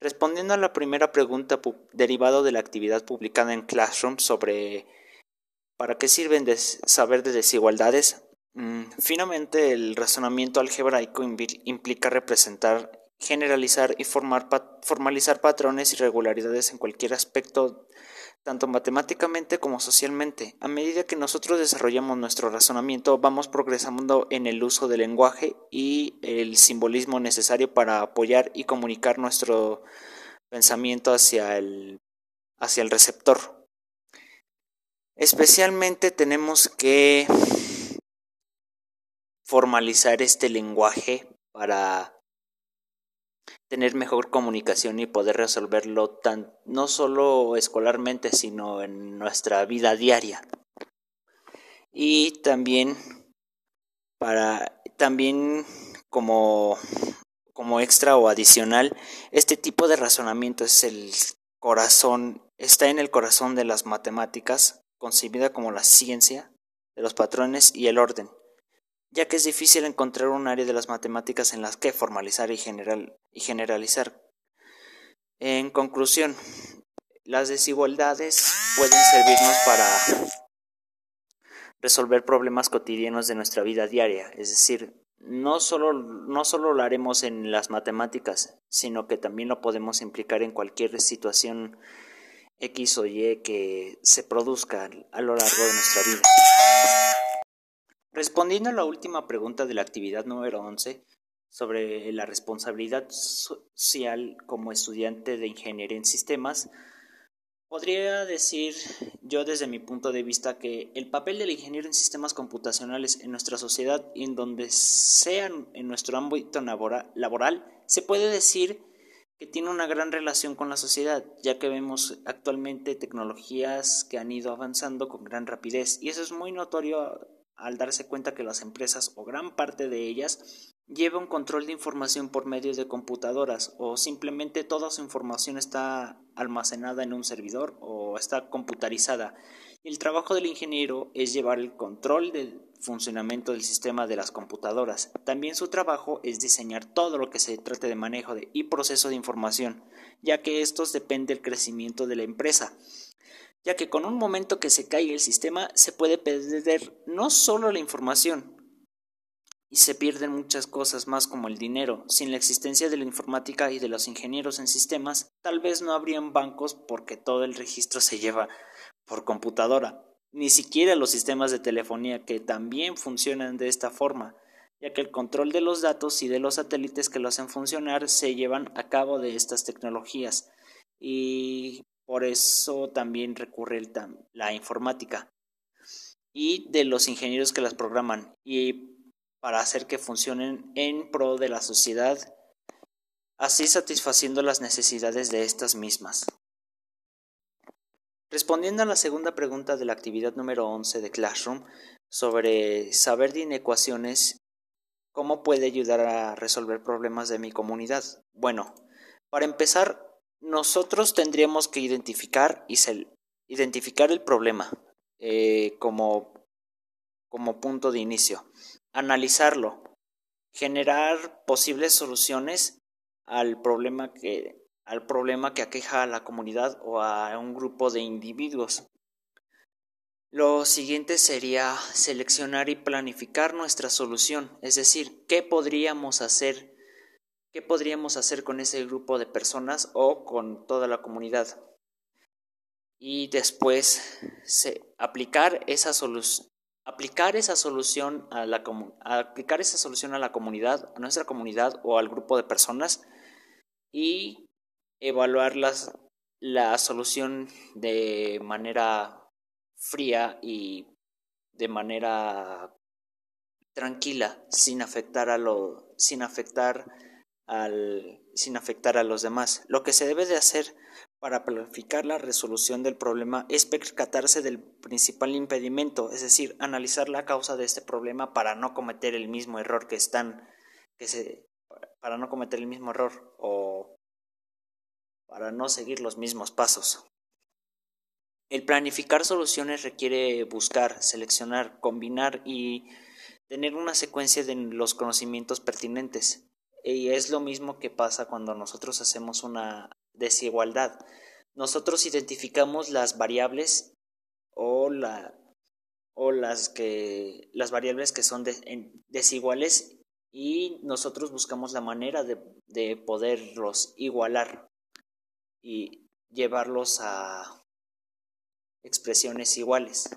Respondiendo a la primera pregunta derivado de la actividad publicada en Classroom sobre para qué sirven de saber de desigualdades, mm, finalmente el razonamiento algebraico implica representar, generalizar y formalizar patrones y regularidades en cualquier aspecto tanto matemáticamente como socialmente. A medida que nosotros desarrollamos nuestro razonamiento, vamos progresando en el uso del lenguaje y el simbolismo necesario para apoyar y comunicar nuestro pensamiento hacia el, hacia el receptor. Especialmente tenemos que formalizar este lenguaje para tener mejor comunicación y poder resolverlo tan, no solo escolarmente, sino en nuestra vida diaria. Y también para también como como extra o adicional, este tipo de razonamiento es el corazón, está en el corazón de las matemáticas, concebida como la ciencia de los patrones y el orden ya que es difícil encontrar un área de las matemáticas en las que formalizar y, general, y generalizar. En conclusión, las desigualdades pueden servirnos para resolver problemas cotidianos de nuestra vida diaria, es decir, no solo, no solo lo haremos en las matemáticas, sino que también lo podemos implicar en cualquier situación X o Y que se produzca a lo largo de nuestra vida. Respondiendo a la última pregunta de la actividad número 11 sobre la responsabilidad social como estudiante de ingeniería en sistemas, podría decir yo desde mi punto de vista que el papel del ingeniero en sistemas computacionales en nuestra sociedad y en donde sean en nuestro ámbito laboral, se puede decir que tiene una gran relación con la sociedad, ya que vemos actualmente tecnologías que han ido avanzando con gran rapidez. Y eso es muy notorio al darse cuenta que las empresas o gran parte de ellas lleva un control de información por medio de computadoras o simplemente toda su información está almacenada en un servidor o está computarizada. El trabajo del ingeniero es llevar el control del funcionamiento del sistema de las computadoras. También su trabajo es diseñar todo lo que se trate de manejo de, y proceso de información, ya que estos depende del crecimiento de la empresa ya que con un momento que se caiga el sistema se puede perder no solo la información, y se pierden muchas cosas más como el dinero. Sin la existencia de la informática y de los ingenieros en sistemas, tal vez no habrían bancos porque todo el registro se lleva por computadora, ni siquiera los sistemas de telefonía que también funcionan de esta forma, ya que el control de los datos y de los satélites que lo hacen funcionar se llevan a cabo de estas tecnologías. Y por eso también recurre la informática y de los ingenieros que las programan y para hacer que funcionen en pro de la sociedad, así satisfaciendo las necesidades de estas mismas. Respondiendo a la segunda pregunta de la actividad número 11 de Classroom sobre saber de inecuaciones, ¿cómo puede ayudar a resolver problemas de mi comunidad? Bueno, para empezar, nosotros tendríamos que identificar y identificar el problema eh, como, como punto de inicio, analizarlo, generar posibles soluciones al problema que al problema que aqueja a la comunidad o a un grupo de individuos. Lo siguiente sería seleccionar y planificar nuestra solución, es decir, qué podríamos hacer ¿Qué podríamos hacer con ese grupo de personas o con toda la comunidad? Y después aplicar esa solución aplicar esa solución a la aplicar esa solución a la comunidad, a nuestra comunidad o al grupo de personas y evaluar la solución de manera fría y de manera tranquila, sin afectar a lo sin afectar al, sin afectar a los demás. Lo que se debe de hacer para planificar la resolución del problema es percatarse del principal impedimento, es decir, analizar la causa de este problema para no cometer el mismo error que están, que se, para no cometer el mismo error o para no seguir los mismos pasos. El planificar soluciones requiere buscar, seleccionar, combinar y tener una secuencia de los conocimientos pertinentes. Y es lo mismo que pasa cuando nosotros hacemos una desigualdad. Nosotros identificamos las variables o, la, o las, que, las variables que son desiguales y nosotros buscamos la manera de, de poderlos igualar y llevarlos a expresiones iguales.